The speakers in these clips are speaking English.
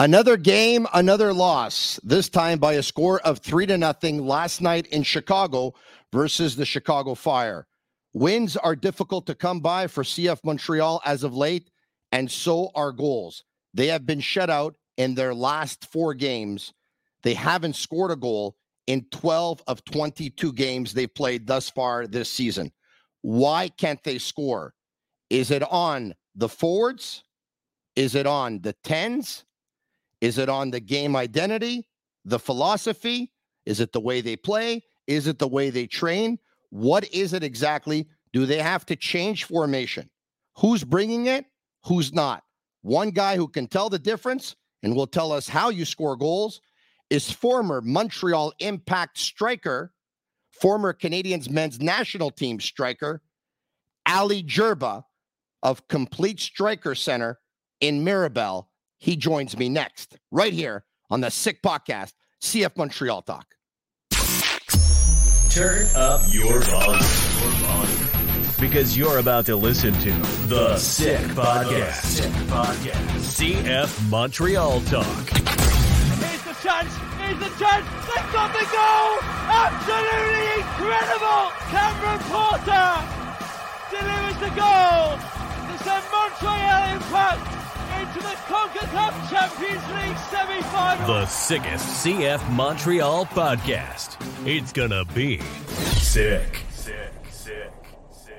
Another game, another loss. This time by a score of three to nothing last night in Chicago versus the Chicago Fire. Wins are difficult to come by for CF Montreal as of late, and so are goals. They have been shut out in their last four games. They haven't scored a goal in 12 of 22 games they've played thus far this season. Why can't they score? Is it on the forwards? Is it on the 10s? Is it on the game identity, the philosophy? Is it the way they play? Is it the way they train? What is it exactly? Do they have to change formation? Who's bringing it? Who's not? One guy who can tell the difference and will tell us how you score goals is former Montreal Impact striker, former Canadians men's national team striker, Ali Gerba of Complete Striker Center in Mirabel. He joins me next, right here on the Sick Podcast, CF Montreal Talk. Turn up your volume. Because you're about to listen to the Sick Podcast. Sick Podcast. CF Montreal Talk. Here's the chance. Here's the chance. They've got the goal. Absolutely incredible. Cameron Porter delivers the goal. It's a Montreal impact into the CONCACAF Champions League semi-final. The sickest CF Montreal podcast. It's gonna be sick. Sick, sick, sick.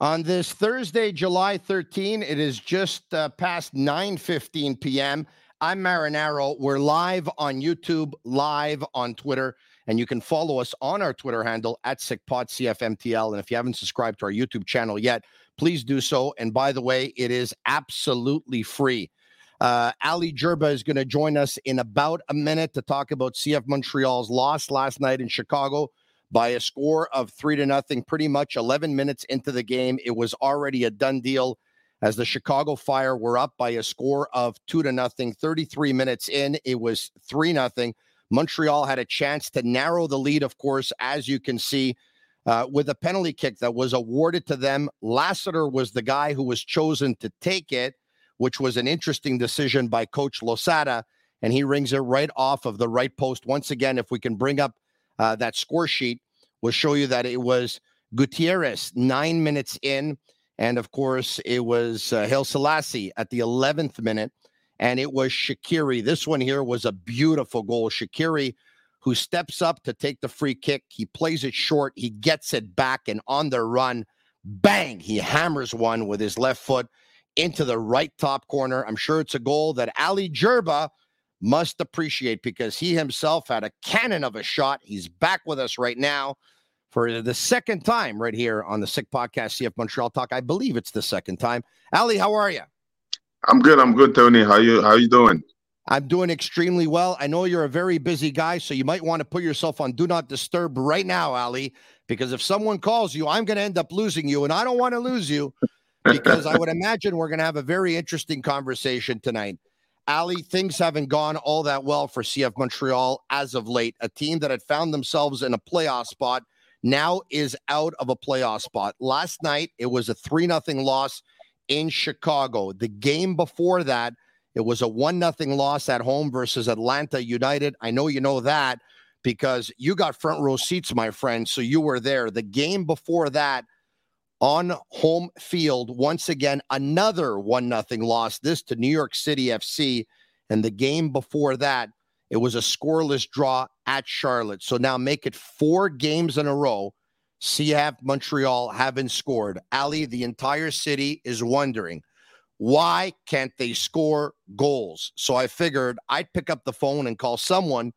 On this Thursday, July 13, it is just uh, past 9:15 p.m. I'm Marinaro. We're live on YouTube, live on Twitter, and you can follow us on our Twitter handle at SickPodCFMTL. And if you haven't subscribed to our YouTube channel yet, please do so. And by the way, it is absolutely free. Uh, Ali Gerba is going to join us in about a minute to talk about CF Montreal's loss last night in Chicago by a score of three to nothing. Pretty much 11 minutes into the game, it was already a done deal as the Chicago Fire were up by a score of two to nothing. 33 minutes in, it was three nothing. Montreal had a chance to narrow the lead, of course, as you can see uh, with a penalty kick that was awarded to them. Lassiter was the guy who was chosen to take it, which was an interesting decision by Coach Losada, and he rings it right off of the right post. Once again, if we can bring up uh, that score sheet, we'll show you that it was Gutierrez nine minutes in, and of course it was uh, Haile Selassie at the 11th minute, and it was Shaqiri. This one here was a beautiful goal. Shaqiri who steps up to take the free kick. He plays it short. He gets it back, and on the run, bang, he hammers one with his left foot into the right top corner. I'm sure it's a goal that Ali Gerba must appreciate because he himself had a cannon of a shot. He's back with us right now for the second time right here on the Sick Podcast, CF Montreal Talk. I believe it's the second time. Ali, how are you? I'm good. I'm good, Tony. How you how you doing? I'm doing extremely well. I know you're a very busy guy, so you might want to put yourself on do not disturb right now, Ali, because if someone calls you, I'm going to end up losing you, and I don't want to lose you because I would imagine we're going to have a very interesting conversation tonight. Ali, things haven't gone all that well for CF Montreal as of late. A team that had found themselves in a playoff spot now is out of a playoff spot. Last night, it was a 3 0 loss in Chicago. The game before that, it was a one nothing loss at home versus Atlanta United. I know you know that because you got front row seats, my friend. So you were there. The game before that on home field, once again, another one nothing loss. This to New York City FC. And the game before that, it was a scoreless draw at Charlotte. So now make it four games in a row. CF Montreal haven't scored. Ali, the entire city is wondering why can't they score goals? So I figured I'd pick up the phone and call someone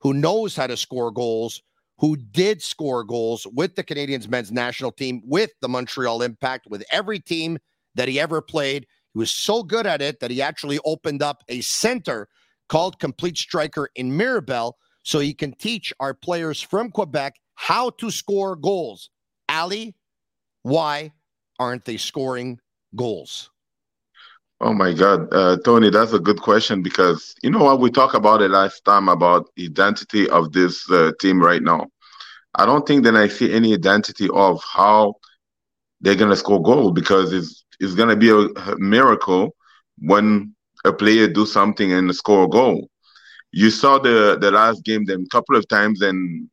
who knows how to score goals, who did score goals with the Canadians men's national team, with the Montreal Impact, with every team that he ever played. He was so good at it that he actually opened up a center called Complete Striker in Mirabel so he can teach our players from Quebec how to score goals. Ali, why aren't they scoring goals? Oh my God, uh, Tony, that's a good question because you know what we talked about it last time about identity of this uh, team right now. I don't think that I see any identity of how they're gonna score goal because it's it's gonna be a, miracle when a player do something and score a goal. You saw the the last game them couple of times and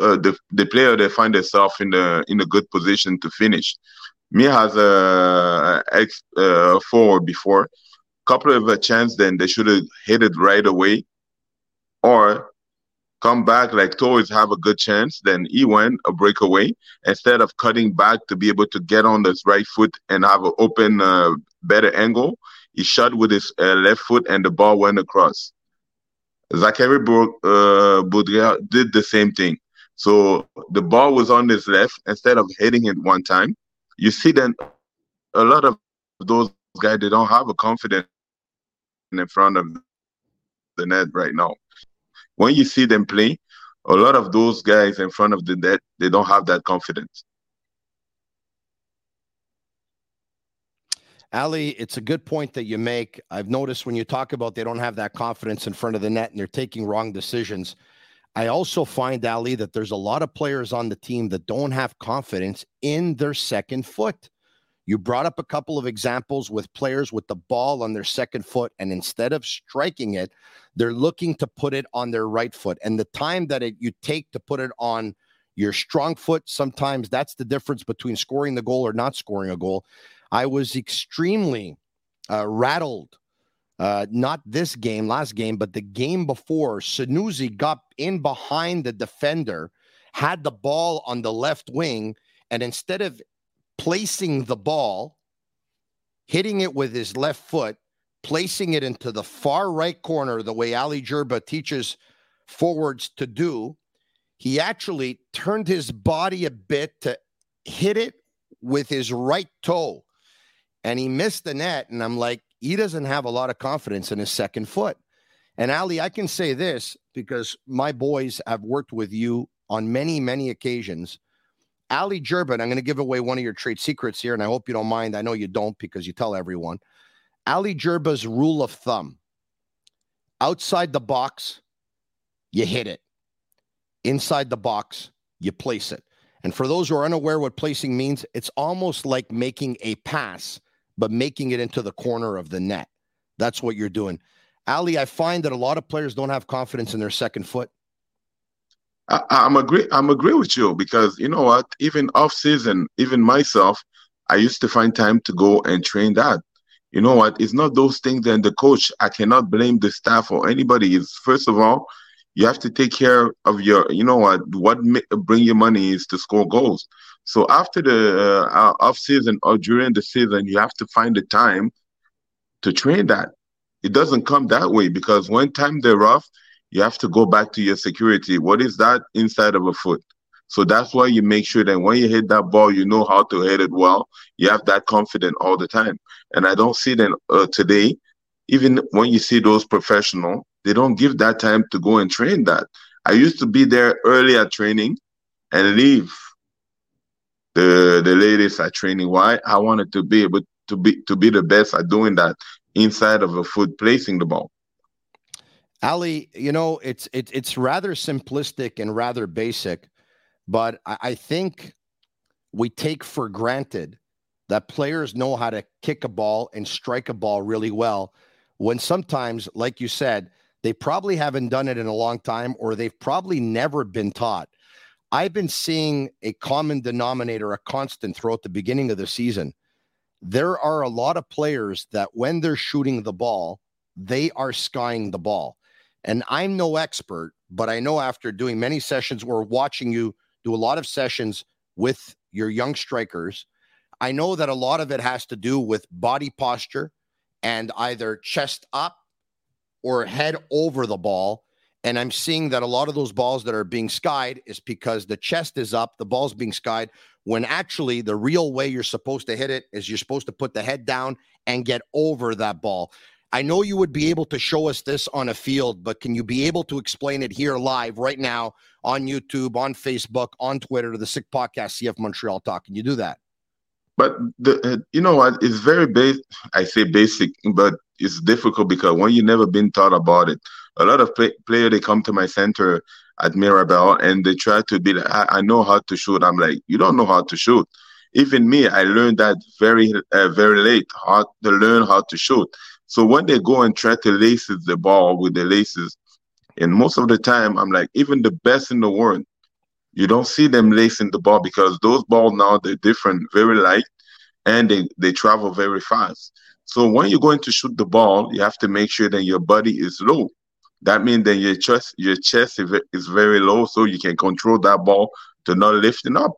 uh, the the player they find themselves in the in a good position to finish. Me has a ex uh, forward before, couple of a chance then they should have hit it right away, or come back like towards have a good chance. Then he went a breakaway instead of cutting back to be able to get on this right foot and have an open uh, better angle. He shot with his uh, left foot and the ball went across. Zachary uh, did the same thing. So the ball was on his left instead of hitting it one time. You see, then a lot of those guys they don't have a confidence in front of the net right now. When you see them play, a lot of those guys in front of the net they don't have that confidence. Ali, it's a good point that you make. I've noticed when you talk about they don't have that confidence in front of the net and they're taking wrong decisions. I also find, Ali, that there's a lot of players on the team that don't have confidence in their second foot. You brought up a couple of examples with players with the ball on their second foot, and instead of striking it, they're looking to put it on their right foot. And the time that it, you take to put it on your strong foot, sometimes that's the difference between scoring the goal or not scoring a goal. I was extremely uh, rattled. Uh, not this game, last game, but the game before. Sunusi got in behind the defender, had the ball on the left wing, and instead of placing the ball, hitting it with his left foot, placing it into the far right corner, the way Ali Gerba teaches forwards to do, he actually turned his body a bit to hit it with his right toe and he missed the net. And I'm like, he doesn't have a lot of confidence in his second foot. And Ali, I can say this because my boys have worked with you on many, many occasions. Ali Gerba, I'm going to give away one of your trade secrets here, and I hope you don't mind. I know you don't because you tell everyone. Ali Gerba's rule of thumb outside the box, you hit it. Inside the box, you place it. And for those who are unaware what placing means, it's almost like making a pass but making it into the corner of the net. That's what you're doing. Ali, I find that a lot of players don't have confidence in their second foot. I, am agree. I'm agree with you because you know what? Even off season, even myself, I used to find time to go and train that. You know what? It's not those things. And the coach, I cannot blame the staff or anybody. Is first of all, you have to take care of your. You know what? What bring your money is to score goals. So after the uh, off season or during the season, you have to find the time to train that. It doesn't come that way because when time they're off, you have to go back to your security. What is that inside of a foot? So that's why you make sure that when you hit that ball, you know how to hit it well. You have that confidence all the time. And I don't see that uh, today. Even when you see those professional, they don't give that time to go and train that. I used to be there early at training and leave the the ladies are training. Why? I wanted to be able to be to be the best at doing that inside of a foot placing the ball. Ali, you know, it's it's it's rather simplistic and rather basic, but I, I think we take for granted that players know how to kick a ball and strike a ball really well when sometimes, like you said, they probably haven't done it in a long time or they've probably never been taught. I've been seeing a common denominator, a constant throughout the beginning of the season. There are a lot of players that when they're shooting the ball, they are skying the ball. And I'm no expert, but I know after doing many sessions or watching you do a lot of sessions with your young strikers, I know that a lot of it has to do with body posture and either chest up or head over the ball and I'm seeing that a lot of those balls that are being skied is because the chest is up, the ball's being skied, when actually the real way you're supposed to hit it is you're supposed to put the head down and get over that ball. I know you would be able to show us this on a field, but can you be able to explain it here live right now on YouTube, on Facebook, on Twitter to the Sick Podcast CF Montreal Talk? Can you do that? But the, uh, you know what? It's very basic. I say basic, but it's difficult because when you never been taught about it, a lot of play, player they come to my center at Mirabel and they try to be like, I, I, know how to shoot. I'm like, you don't know how to shoot. Even me, I learned that very uh, very late how to learn how to shoot. So when they go and try to laces the ball with the laces, and most of the time, I'm like, even the best in the world, you don't see them lacing the ball because those balls now they're different, very light, and they, they travel very fast. So when you're going to shoot the ball, you have to make sure that your body is low. That means that your chest your chest is very low, so you can control that ball to not lifting up.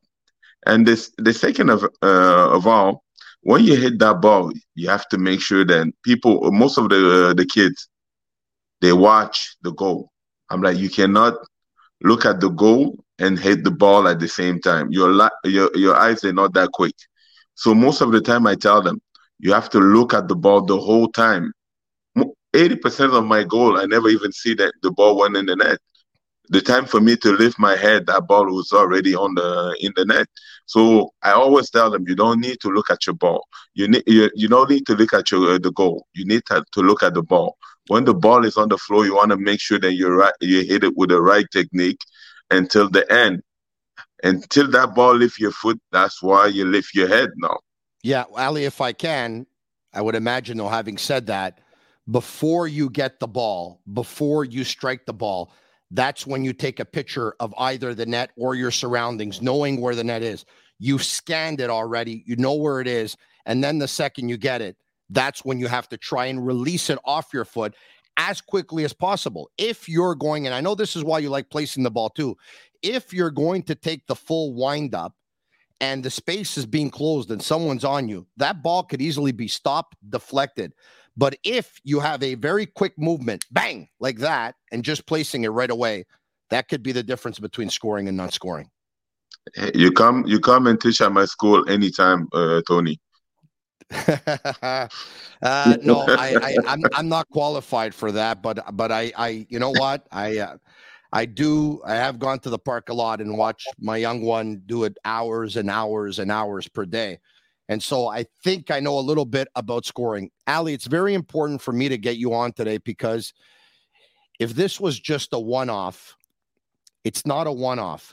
And this the second of uh, of all, when you hit that ball, you have to make sure that people, most of the uh, the kids, they watch the goal. I'm like, you cannot look at the goal and hit the ball at the same time. Your your your eyes are not that quick. So most of the time, I tell them you have to look at the ball the whole time. Eighty percent of my goal, I never even see that the ball went in the net. The time for me to lift my head, that ball was already on the in the net. So I always tell them, you don't need to look at your ball. You need you, you don't need to look at your uh, the goal. You need to, to look at the ball when the ball is on the floor, you want to make sure that you're right, you hit it with the right technique until the end. Until that ball lift your foot, that's why you lift your head now. Yeah, Ali, if I can, I would imagine though, having said that, before you get the ball, before you strike the ball, that's when you take a picture of either the net or your surroundings, knowing where the net is. You've scanned it already, you know where it is. And then the second you get it, that's when you have to try and release it off your foot as quickly as possible. If you're going, and I know this is why you like placing the ball too, if you're going to take the full wind up and the space is being closed and someone's on you, that ball could easily be stopped, deflected. But if you have a very quick movement, bang, like that, and just placing it right away, that could be the difference between scoring and not scoring. You come, you come and teach at my school anytime, uh, Tony. uh, no, I, I, I'm I'm not qualified for that, but but I I you know what I uh, I do I have gone to the park a lot and watched my young one do it hours and hours and hours per day. And so I think I know a little bit about scoring. Ali, it's very important for me to get you on today because if this was just a one off, it's not a one off.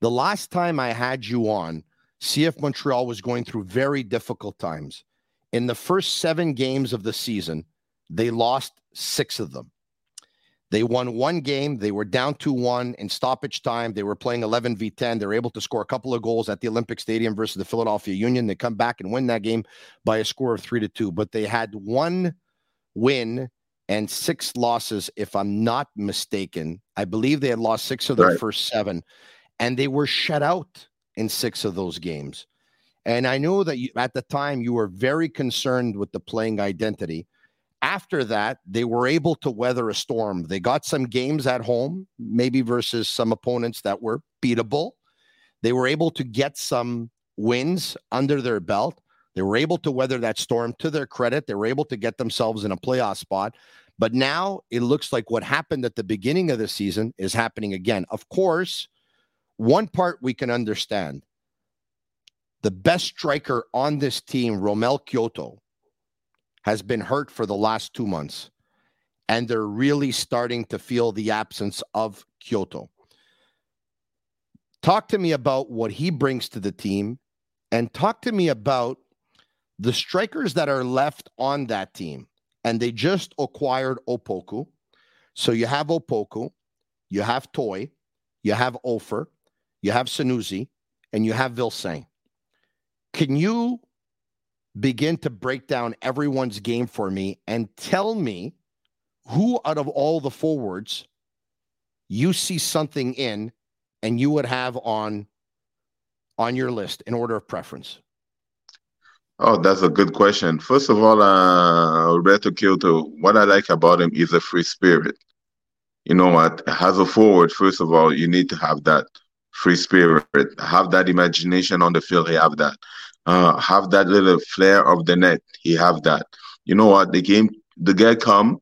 The last time I had you on, CF Montreal was going through very difficult times. In the first seven games of the season, they lost six of them. They won one game. They were down 2 1 in stoppage time. They were playing 11 v 10. They were able to score a couple of goals at the Olympic Stadium versus the Philadelphia Union. They come back and win that game by a score of 3 to 2. But they had one win and six losses, if I'm not mistaken. I believe they had lost six of their right. first seven, and they were shut out in six of those games. And I know that you, at the time you were very concerned with the playing identity. After that, they were able to weather a storm. They got some games at home, maybe versus some opponents that were beatable. They were able to get some wins under their belt. They were able to weather that storm to their credit. They were able to get themselves in a playoff spot. But now it looks like what happened at the beginning of the season is happening again. Of course, one part we can understand the best striker on this team, Romell Quioto, has been hurt for the last two months. And they're really starting to feel the absence of Quioto. Talk to me about what he brings to the team and talk to me about the strikers that are left on that team. And they just acquired Opoku. So you have Opoku, you have Toye, you have Offor, you have Sunusi, and you have Vilsaint. Can you begin to break down everyone's game for me and tell me who out of all the forwards you see something in and you would have on on your list in order of preference? Oh, that's a good question. First of all, uh, Roberto Quioto, what I like about him is a free spirit. You know what? As a forward, first of all, you need to have that free spirit, have that imagination on the field. Have that, uh, have that little flair of the net. He have that. You know what? The game, the guy come,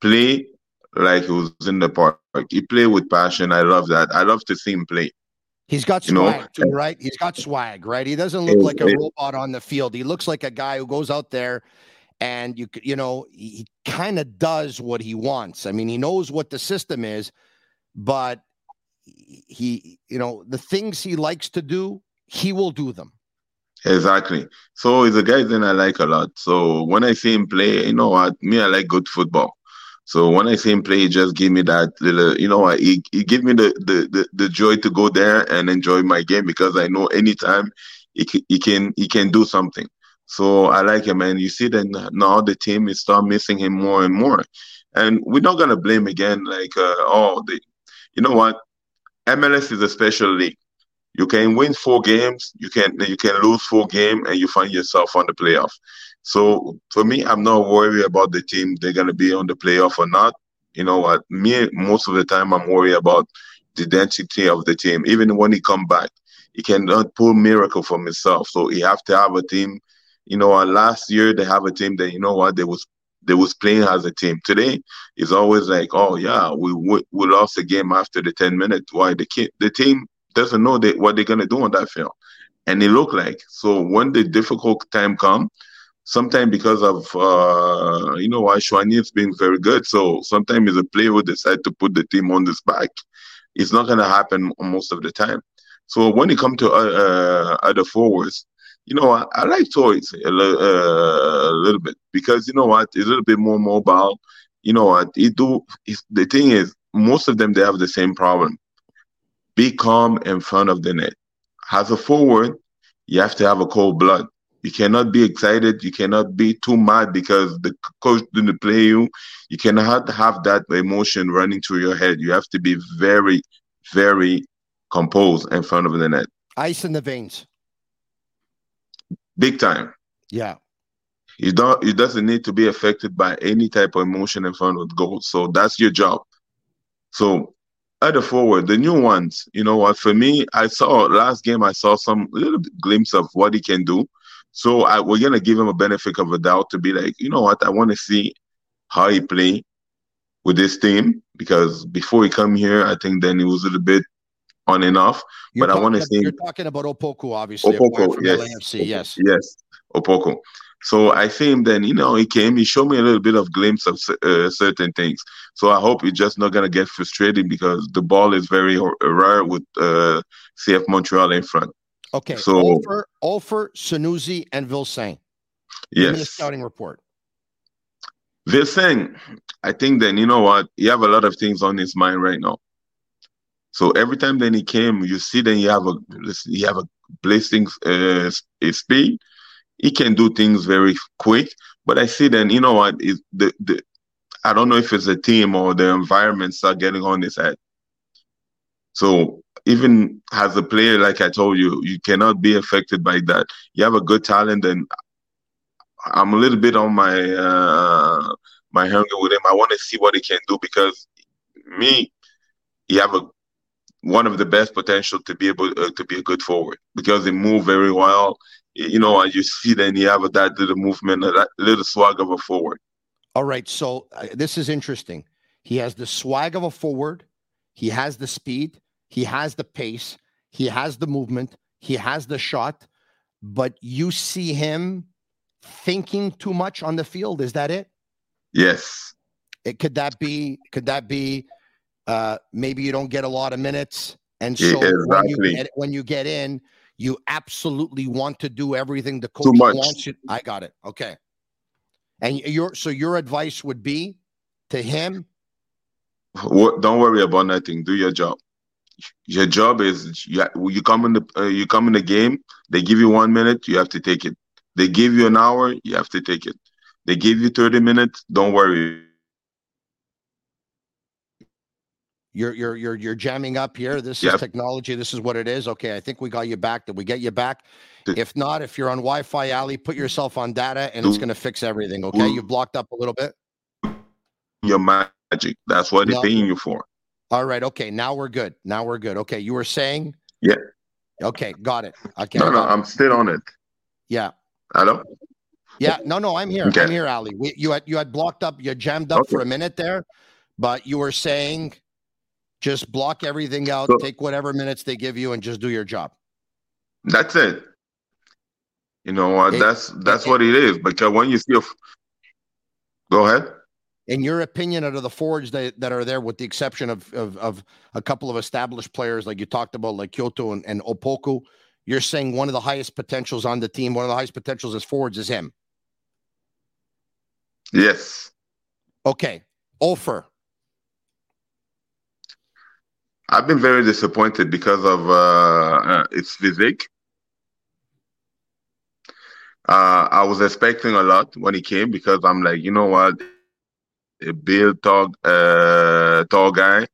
play like he was in the park. He play with passion. I love that. I love to see him play. He's got swag, you know? too, right? He's got swag, right? He doesn't look like a robot on the field. He looks like a guy who goes out there and you you know he kind of does what he wants. I mean, he knows what the system is, but he, you know, the things he likes to do, he will do them. Exactly. So he's a guy that I like a lot. So when I see him play, you know what, me, I like good football. So when I see him play, he just give me that little, you know, he, he give me the, the, the, the joy to go there and enjoy my game because I know anytime he, he can he can do something. So I like him, and you see that now the team is start missing him more and more, and we're not gonna blame again like uh, oh the, you know what, MLS is a special league. You can win four games, you can you can lose four games, and you find yourself on the playoff. So for me, I'm not worried about the team they're gonna be on the playoff or not. You know what? Me most of the time I'm worried about the identity of the team. Even when he come back, he cannot pull miracle from himself. So he have to have a team. You know, last year they have a team that you know what they was they was playing as a team. Today it's always like, oh yeah, we we, we lost the game after the ten minutes. Why the kid, the team doesn't know they, what they're gonna do on that field, and it look like so when the difficult time come sometimes because of uh, you know why has been very good. So sometimes the player will decide to put the team on this back. It's not gonna happen most of the time. So when it comes to uh, uh, other forwards, you know, I, I like toys a, uh, a, little bit because you know what, it's a little bit more mobile. You know what, it do. the thing is, most of them they have the same problem. Be calm in front of the net. As a forward, you have to have a cold blood you cannot be excited. You cannot be too mad because the coach didn't play you. You cannot have that emotion running through your head. You have to be very, very composed in front of the net. Ice in the veins. Big time. Yeah. You don't. It doesn't need to be affected by any type of emotion in front of the goal. So that's your job. So other forward, the new ones, you know what? For me, I saw last game. I saw some little glimpse of what he can do. So I, we're gonna give him a benefit of a doubt to be like, you know what, I want to see how he play with this team because before he come here, I think then he was a little bit on and off. You're but I want to see. You're talking about Opoku, obviously. Opoku, yes, LAFC, yes, yes, Opoku. So I see him then, you know, he came, he showed me a little bit of glimpse of uh, certain things. So I hope he's just not going to get frustrated because the ball is very rare with uh, CF Montreal in front. Okay. So Offor, Offor Sunusi, and Vilsaint. Yes. The scouting report. Vilsaint, I think then you know what? You have a lot of things on his mind right now. So every time then he came, you see then you have a you have a blazing uh, speed. He can do things very quick. But I see then you know what is the the I don't know if it's a team or the environment start getting on his head. So even as a player, like I told you, you cannot be affected by that. You have a good talent, and I'm a little bit on my uh, my hunger with him. I want to see what he can do because me, he have a one of the best potential to be able uh, to be a good forward because he move very well. You know, you see then you have that little movement, that little swag of a forward. All right, so uh, this is interesting. He has the swag of a forward. He has the speed. He has the pace, he has the movement, he has the shot, but you see him thinking too much on the field. Is that it? Yes. It could that be could that be uh maybe you don't get a lot of minutes and so exactly. when, you get, when you get in you absolutely want to do everything the coach wants you. I got it. Okay. And your so your advice would be to him. Don't worry about nothing. Do your job your job is you, you come in the uh, you come in the game. They give you one minute, you have to take it. They give you an hour, you have to take it. They give you thirty minutes. Don't worry. You're you're you're you're jamming up here. This yep. is technology. This is what it is. Okay, I think we got you back. Did we get you back? If not, if you're on Wi-Fi, Ali, put yourself on data, and it's going to fix everything. Okay, you blocked up a little bit. Your magic. That's what they're paying you for. All right. Okay. Now we're good. Now we're good. Okay. You were saying? Yeah. Okay. Got it. Okay. No, no, I'm still on it. Yeah. Hello? Yeah. No, no, I'm here. Okay. I'm here, Ali. We, you had you had blocked up, you jammed up okay. for a minute there, but you were saying just block everything out, so, take whatever minutes they give you, and just do your job. That's it. You know, uh, it, that's that's it, what it is. Because when you see a, go ahead in your opinion, out of the forwards that, that are there, with the exception of, of, of a couple of established players like you talked about, like Quioto and, and Opoku, You're saying one of the highest potentials on the team, one of the highest potentials as forwards is him. Yes. Okay. Offor. I've been very disappointed because of uh, uh, its physique. Uh, I was expecting a lot when he came because I'm like, you know what, a big tall, uh, tall guy.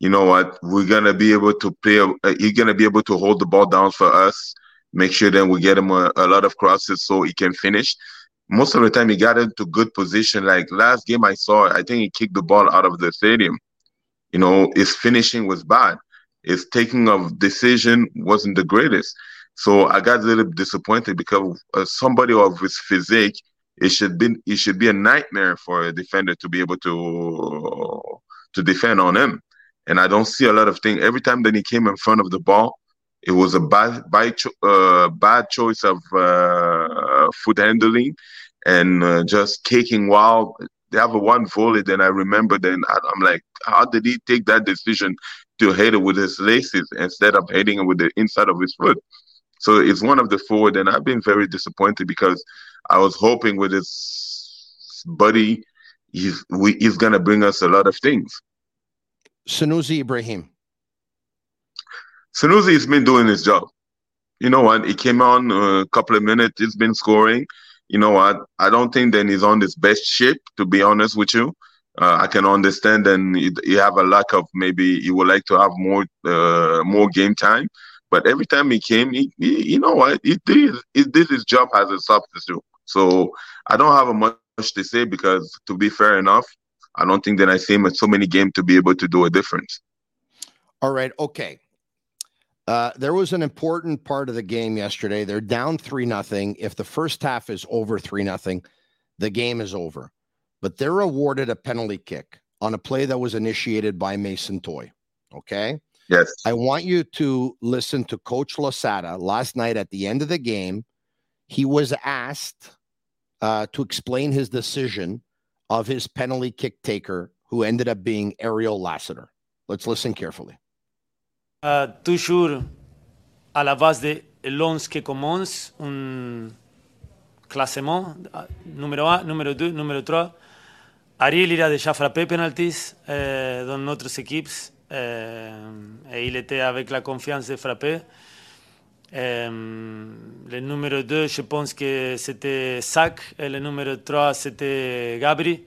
You know what, we're gonna be able to play. Uh, he's gonna be able to hold the ball down for us. Make sure that we get him a, a lot of crosses so he can finish. Most of the time, he got into good position. Like last game I saw, I think he kicked the ball out of the stadium. You know, his finishing was bad. His taking of decision wasn't the greatest. So I got a little disappointed because uh, somebody of his physique, it should be it should be a nightmare for a defender to be able to to defend on him. And I don't see a lot of things. Every time that he came in front of the ball, it was a bad bad, cho- uh, bad choice of uh, foot handling and uh, just kicking wild. They have a one volley. Then I remember. Then I'm like, how did he take that decision to hit it with his laces instead of hitting it with the inside of his foot? So it's one of the forward, and I've been very disappointed because I was hoping with his buddy, he's we, he's gonna bring us a lot of things. Sunusi Ibrahim. Sunusi has been doing his job. You know what? He came on uh, a couple of minutes. He's been scoring. You know what? I don't think then he's on his best shape, to be honest with you. Uh, I can understand and you have a lack of maybe he would like to have more uh, more game time. But every time he came, he, he, you know what, he did he did his job as a substitute. So I don't have a much to say because, to be fair enough, I don't think that I see him in so many games to be able to do a difference. All right, okay. Uh, there was an important part of the game yesterday. They're down three nothing. If the first half is over three nothing, the game is over. But they're awarded a penalty kick on a play that was initiated by Mason Toye. Okay. Yes. I want you to listen to Coach Losada last night at the end of the game. He was asked uh, to explain his decision of his penalty kick taker, who ended up being Ariel Lassiter. Let's listen carefully. Uh, toujours à la base de l'11 qui commence, un classement, numéro 1, numéro 2, numéro 3. Ariel, il a déjà frappé penalties euh, dans notre équipe. Euh, et il était avec la confiance de frapper. Euh, le numéro 2, je pense que c'était Sac, et le numéro 3, c'était Gabri.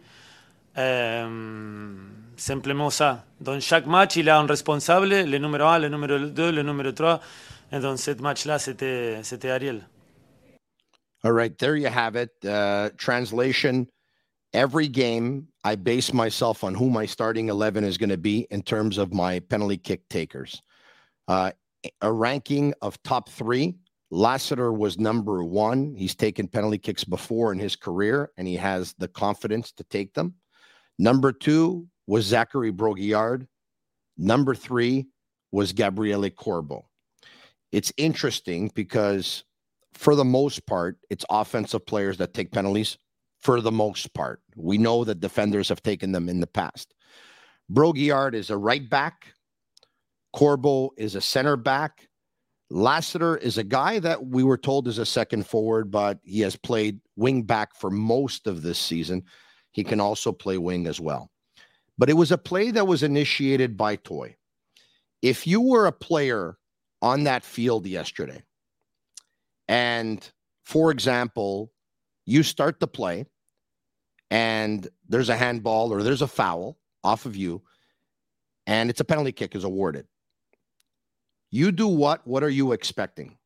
Euh, simplement ça. Dans chaque match, il a un responsable, le numéro 1, le numéro 2, le numéro 3. Et dans ce match-là, c'était, Ariel. All right, there you have it. Uh, translation every game, I base myself on who my starting 11 is going to be in terms of my penalty kick takers. Uh, a ranking of top three. Lassiter was number one. He's taken penalty kicks before in his career, and he has the confidence to take them. Number two was Zachary Brault-Guillard. Number three was Gabriele Corbo. It's interesting because, for the most part, it's offensive players that take penalties for the most part. We know that defenders have taken them in the past. Brault-Guillard is a right back. Corbo is a center back. Lassiter is a guy that we were told is a second forward, but he has played wing back for most of this season. He can also play wing as well. But it was a play that was initiated by Toye. If you were a player on that field yesterday, and for example, you start the play and there's a handball or there's a foul off of you and it's a penalty kick is awarded. You do what? What are you expecting?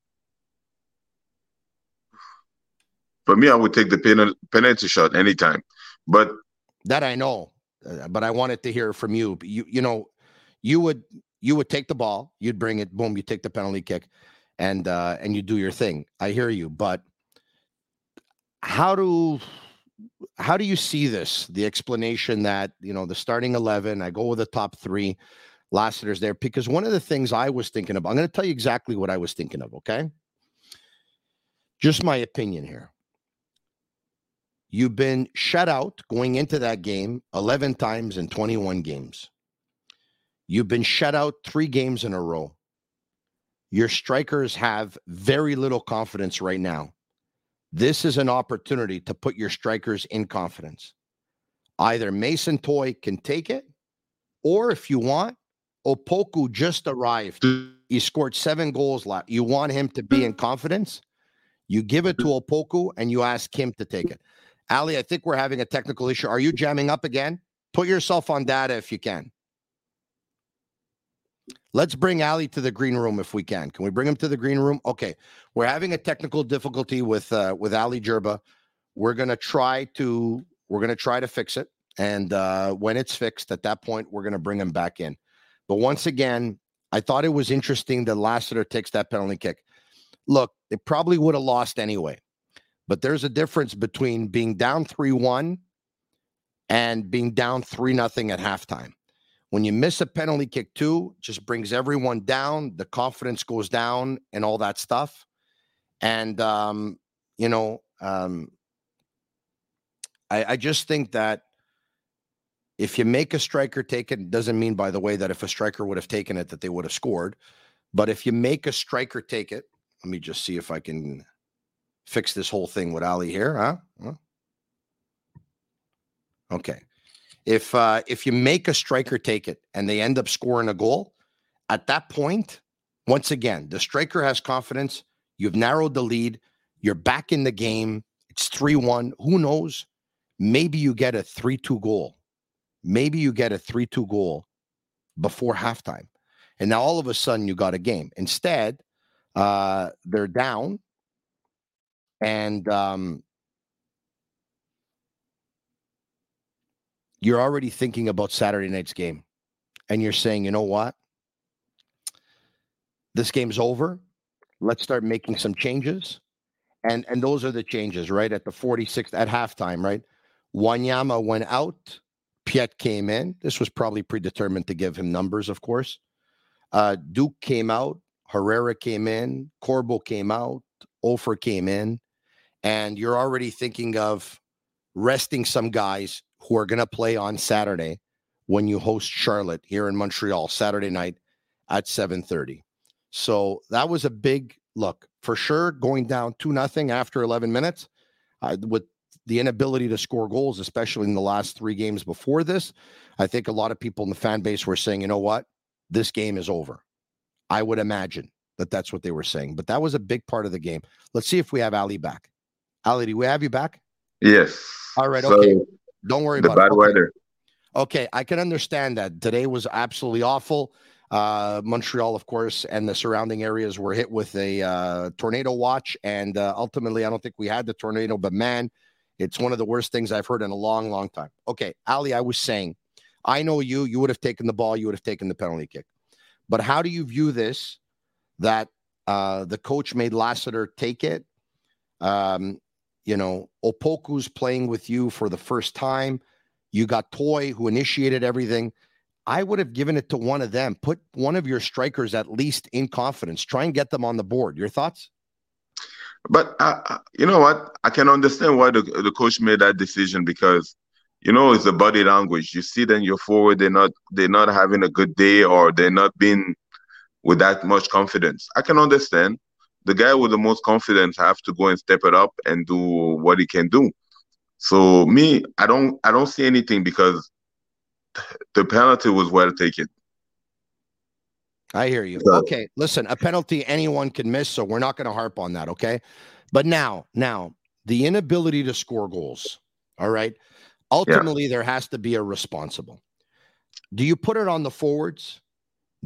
For me, I would take the penalty shot anytime. But that I know, uh, but I wanted to hear from you. You you know, you would you would take the ball, you'd bring it, boom, you take the penalty kick, and uh, and you do your thing. I hear you, but how do how do you see this? The explanation that you know the starting eleven, I go with the top three. Lassiter's there because one of the things I was thinking of, I'm going to tell you exactly what I was thinking of. Okay, just my opinion here. You've been shut out going into that game 11 times in 21 games. You've been shut out three games in a row. Your strikers have very little confidence right now. This is an opportunity to put your strikers in confidence. Either Mason Toye can take it, or if you want, Opoku just arrived. He scored seven goals last. You want him to be in confidence? You give it to Opoku and you ask him to take it. Ali, I think we're having a technical issue. Are you jamming up again? Put yourself on data if you can. Let's bring Ali to the green room if we can. Can we bring him to the green room? Okay. We're having a technical difficulty with uh, with Ali Gerba. We're gonna try to we're gonna try to fix it. And uh, when it's fixed, at that point, we're gonna bring him back in. But once again, I thought it was interesting that Lassiter takes that penalty kick. Look, they probably would have lost anyway. But there's a difference between being down 3 1 and being down 3 nothing at halftime. When you miss a penalty kick, too, just brings everyone down. The confidence goes down and all that stuff. And, um, you know, um, I, I just think that if you make a striker take it, doesn't mean, by the way, that if a striker would have taken it, that they would have scored. But if you make a striker take it, let me just see if I can fix this whole thing with Ali here, huh? Okay. If uh, if you make a striker take it and they end up scoring a goal, at that point, once again, the striker has confidence. You've narrowed the lead. You're back in the game. It's 3 1. Who knows? Maybe you get a 3 2 goal. Maybe you get a 3 2 goal before halftime. And now all of a sudden you got a game. Instead, uh, they're down and um, you're already thinking about Saturday night's game, and you're saying, you know what, this game's over. Let's start making some changes, and and those are the changes, right? At the 46th at halftime, right? Wanyama went out. Piette came in. This was probably predetermined to give him numbers, of course. Uh, Duke came out. Herrera came in. Corbo came out. Offor came in and you're already thinking of resting some guys who are going to play on Saturday when you host Charlotte here in Montreal Saturday night at 7:30. So that was a big look for sure going down 2 nothing after 11 minutes uh, with the inability to score goals especially in the last 3 games before this. I think a lot of people in the fan base were saying, "You know what? This game is over." I would imagine that that's what they were saying, but that was a big part of the game. Let's see if we have Ali back. Ali, do we have you back? Yes. All right. So okay. Don't worry the about bad it. Okay. weather. Okay, I can understand that. Today was absolutely awful. Uh, Montreal, of course, and the surrounding areas were hit with a uh, tornado watch, and uh, ultimately, I don't think we had the tornado. But man, it's one of the worst things I've heard in a long, long time. Okay, Ali, I was saying, I know you. You would have taken the ball. You would have taken the penalty kick. But how do you view this? That uh, the coach made Lassiter take it. Um, you know, Opoku's playing with you for the first time. You got Toye, who initiated everything. I would have given it to one of them. Put one of your strikers at least in confidence. Try and get them on the board. Your thoughts? But uh, you know what? I can understand why the, the coach made that decision because you know it's the body language. You see them, you're forward. They're not they're not having a good day or they're not being with that much confidence. I can understand the guy with the most confidence have to go and step it up and do what he can do. So me, I don't I don't see anything because the penalty was well taken. I hear you. So, okay, listen, a penalty anyone can miss, so we're not going to harp on that, okay? But now, now, the inability to score goals, all right? Ultimately yeah. there has to be a responsible. Do you put it on the forwards?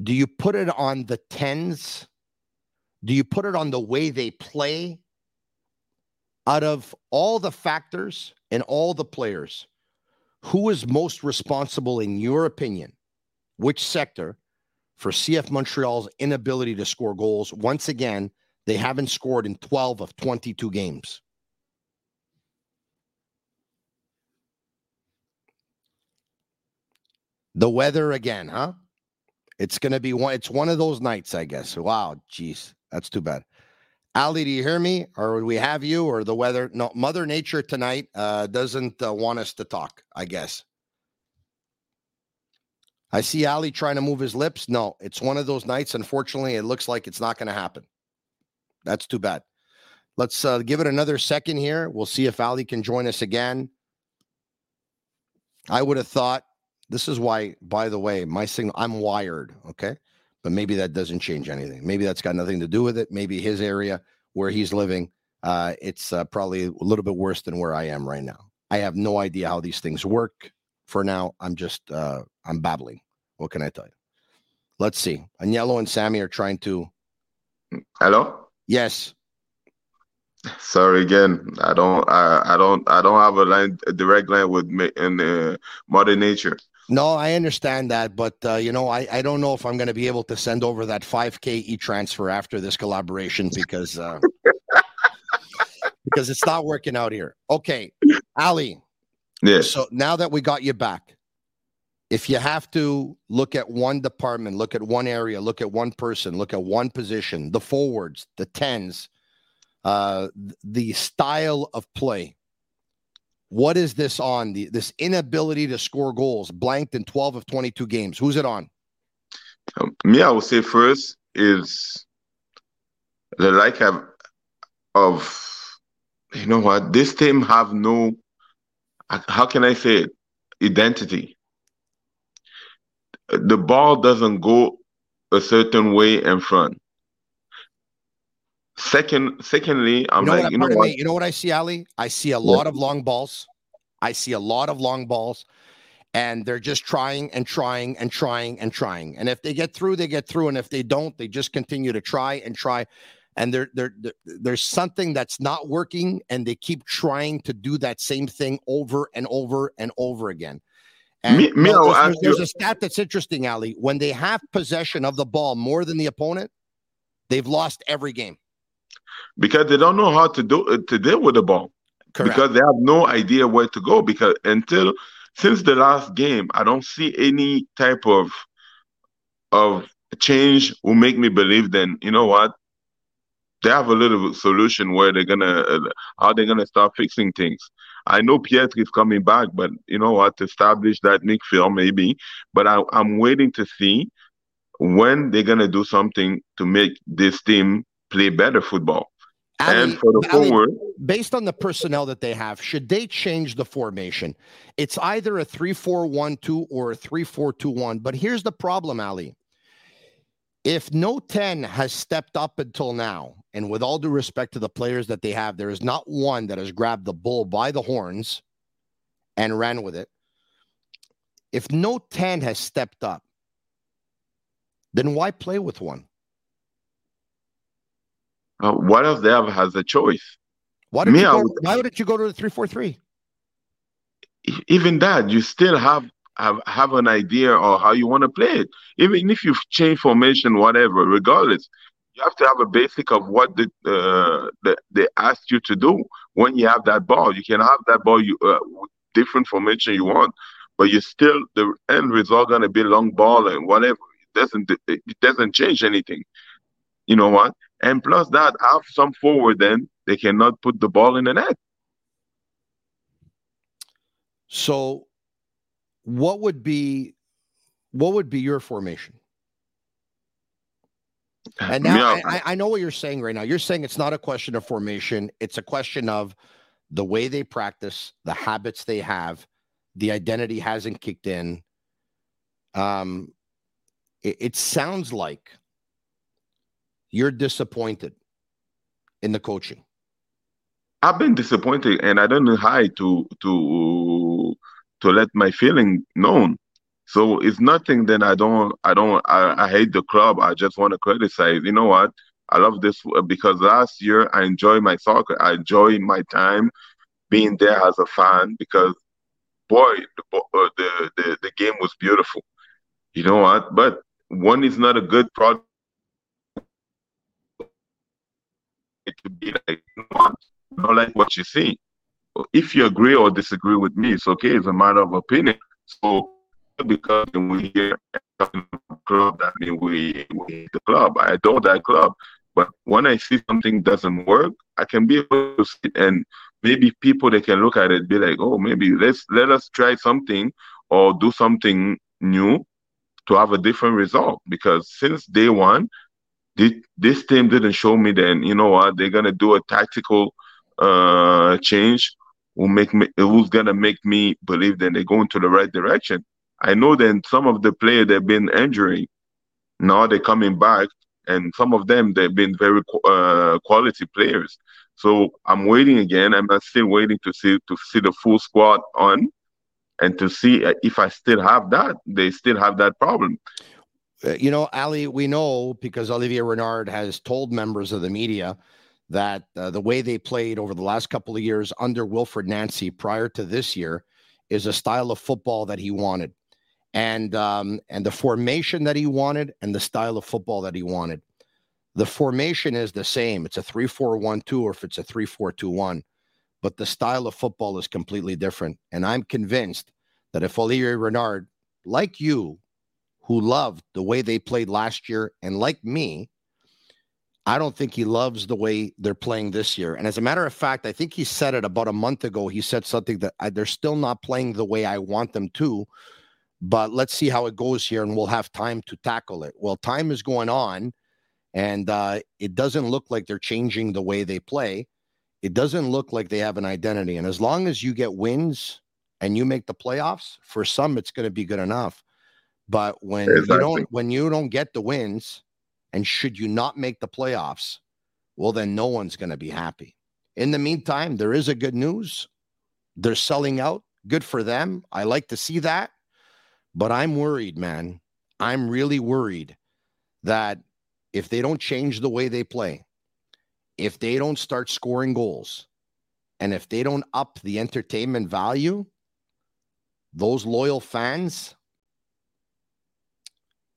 Do you put it on the 10s? Do you put it on the way they play? Out of all the factors and all the players, who is most responsible, in your opinion? Which sector for CF Montreal's inability to score goals? Once again, they haven't scored in 12 of 22 games. The weather again, huh? It's going to be one. It's one of those nights, I guess. Wow, jeez. That's too bad. Ali, do you hear me? Or we have you or the weather? No, Mother Nature tonight uh, doesn't uh, want us to talk, I guess. I see Ali trying to move his lips. No, it's one of those nights. Unfortunately, it looks like it's not going to happen. That's too bad. Let's uh, give it another second here. We'll see if Ali can join us again. I would have thought this is why, by the way, my signal, I'm wired. Okay. But maybe that doesn't change anything. Maybe that's got nothing to do with it. Maybe his area where he's living, uh, it's uh, probably a little bit worse than where I am right now. I have no idea how these things work. For now, I'm just uh, I'm babbling. What can I tell you? Let's see. Agnello and Sammy are trying to. Hello. Yes. Sorry again. I don't. I, I don't. I don't have a line, a direct line with me in uh, Mother Nature. No, I understand that, but uh, you know, I, I don't know if I'm going to be able to send over that 5K e transfer after this collaboration because uh, because it's not working out here. Okay, Ali. Yes. So now that we got you back, if you have to look at one department, look at one area, look at one person, look at one position, the forwards, the tens, uh, the style of play. What is this on? The, this inability to score goals, blanked in 12 of 22 games. Who's it on? Um, me, I would say first is the lack of, of you know what this team have no how can I say it identity. The ball doesn't go a certain way in front. Second, secondly, I'm you know like, what, you know what? Me, you know what I see, Ali? I see a lot of long balls. I see a lot of long balls, and they're just trying and trying and trying and trying. And if they get through, they get through. And if they don't, they just continue to try and try. And there, there, there's something that's not working, and they keep trying to do that same thing over and over and over again. And Me- me, I'll there's, there's a stat that's interesting, Ali. When they have possession of the ball more than the opponent, they've lost every game. Because they don't know how to do to deal with the ball. Correct. because they have no idea where to go. Because until since the last game i don't see any type of of change will make me believe then you know what? They have a little solution where they're gonna uh, how they're gonna start fixing things. I know Piette is coming back but you know what? To establish that midfield maybe. But I, i'm waiting to see when they're gonna do something to make this team play better football Ali, and for the Ali, forward based on the personnel that they have, should they change the formation? It's either a 3 4 1 2 or a 3 4 2 1. But here's the problem, Ali. If no 10 has stepped up until now, and with all due respect to the players that they have, there is not one that has grabbed the bull by the horns and ran with it. If no 10 has stepped up, then why play with one? Uh, what else they have has a choice. Why, did Me, you go, would, why wouldn't you go to the 3 4 3? e- even that you still have have have an idea of how you want to play it. Even if you've changed formation whatever regardless you have to have a basic of what the, uh, the they ask you to do. When you have that ball you can have that ball you uh, different formation you want but you still the end result going to be long ball and whatever. It doesn't it doesn't change anything you know what and plus that have some forward then they cannot put the ball in the net So, what would be what would be your formation? And now Yeah. I, I- know what you're saying right now. You're saying it's not a question of formation; it's a question of the way they practice, the habits they have, the identity hasn't kicked in. Um, it, it sounds like you're disappointed in the coaching. I've been disappointed, and I don't know how to to to let my feeling known. So it's nothing that I don't I don't I, I hate the club. I just want to criticize. You know what? I love this uh, because last year I enjoy my soccer. I enjoy my time being there as a fan because boy, the uh, the the, the game was beautiful. You know what? But one is not a good product to be like, what? Don't like what you see. If you agree or disagree with me, it's okay. It's a matter of opinion. So because we hear club, that means we we hate the club. I adore that club. But when I see something doesn't work, I can be able to see and maybe people they can look at it be like, oh, maybe let's let us try something or do something new to have a different result because since day one, this, this team didn't show me then, you know what, they're going to do a tactical uh, change will make me, who's going to make me believe that they're going to the right direction. I know that some of the players they've been injuring, now they're coming back, and some of them they've been very uh, quality players. So I'm waiting again. I'm still waiting to see to see the full squad on, and to see if I still have that. They still have that problem. Uh, you know, Ali, we know because Olivier Renard has told members of the media that uh, the way they played over the last couple of years under Wilfried Nancy prior to this year is a style of football that he wanted and um, and the formation that he wanted and the style of football that he wanted. The formation is the same. It's a 3-4-1-2 or if it's a 3-4-2-1, but the style of football is completely different. And I'm convinced that if Olivier Renard, like you, who loved the way they played last year, and like me, I don't think he loves the way they're playing this year. And as a matter of fact, I think he said it about a month ago. He said something that I, they're still not playing the way I want them to but let's see how it goes here and we'll have time to tackle it. Well, time is going on and uh, it doesn't look like they're changing the way they play. It doesn't look like they have an identity. And as long as you get wins and you make the playoffs, for some it's going to be good enough. But when exactly. you don't when you don't get the wins and should you not make the playoffs, well then no one's going to be happy. In the meantime, there is a good news. They're selling out. Good for them. I like to see that. But I'm worried, man. I'm really worried that if they don't change the way they play, if they don't start scoring goals, and if they don't up the entertainment value, those loyal fans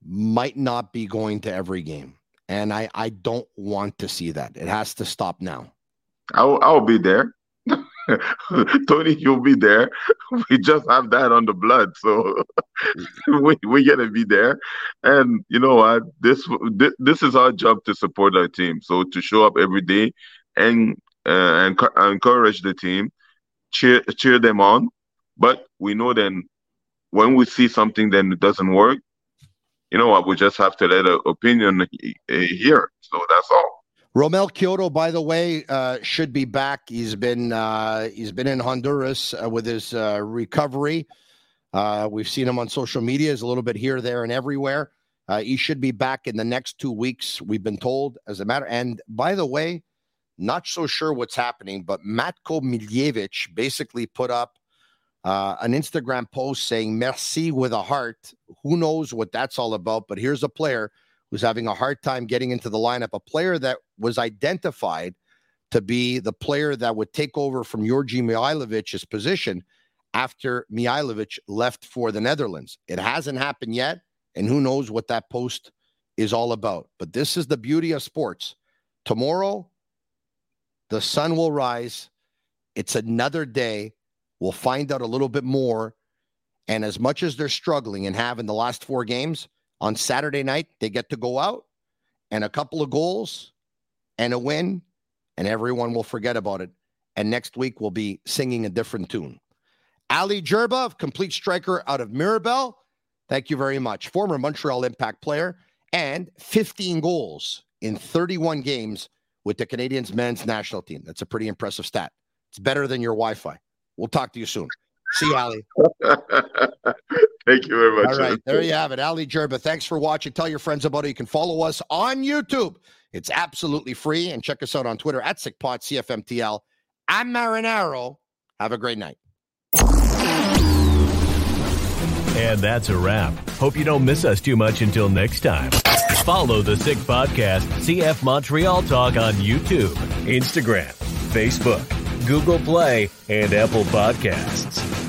might not be going to every game. And I, I don't want to see that. It has to stop now. I'll, I'll be there. Tony, you'll be there. We just have that on the blood, so we we're gonna be there. And you know what? This this is our job to support our team. So to show up every day and uh, and encourage the team, cheer cheer them on. But we know then when we see something then it doesn't work, you know what? We just have to let our opinion hear. So that's all. Romell Quioto, by the way, uh, should be back. He's been uh, he's been in Honduras uh, with his uh, recovery. Uh, we've seen him on social media, is a little bit here, there, and everywhere. Uh, he should be back in the next two weeks. We've been told, as a matter. And by the way, not so sure what's happening, but Matko Miljevic basically put up Uh, an Instagram post saying "Merci" with a heart. Who knows what that's all about? But here's a player who's having a hard time getting into the lineup, a player that was identified to be the player that would take over from Djordje Mihailovic's position after Mihailovic left for the Netherlands. It hasn't happened yet, and who knows what that post is all about. But this is the beauty of sports. Tomorrow, the sun will rise. It's another day. We'll find out a little bit more. And as much as they're struggling and have in the last four games, on Saturday night, they get to go out and a couple of goals and a win, and everyone will forget about it. And next week, we'll be singing a different tune. Ali Gerba, complete striker out of Mirabel. Thank you very much. Former Montreal Impact player and 15 goals in 31 games with the Canadians men's national team. That's a pretty impressive stat. It's better than your Wi Fi. We'll talk to you soon. See you, Ali. Thank you very much. All right, there you have it. Ali Gerba, thanks for watching. Tell your friends about it. You can follow us on YouTube. It's absolutely free. And check us out on Twitter at SickPod CFMTL. I'm Marinaro. Have a great night. And that's a wrap. Hope you don't miss us too much until next time. Follow the Sick Podcast, CF Montreal Talk on YouTube, Instagram, Facebook, Google Play, and Apple Podcasts.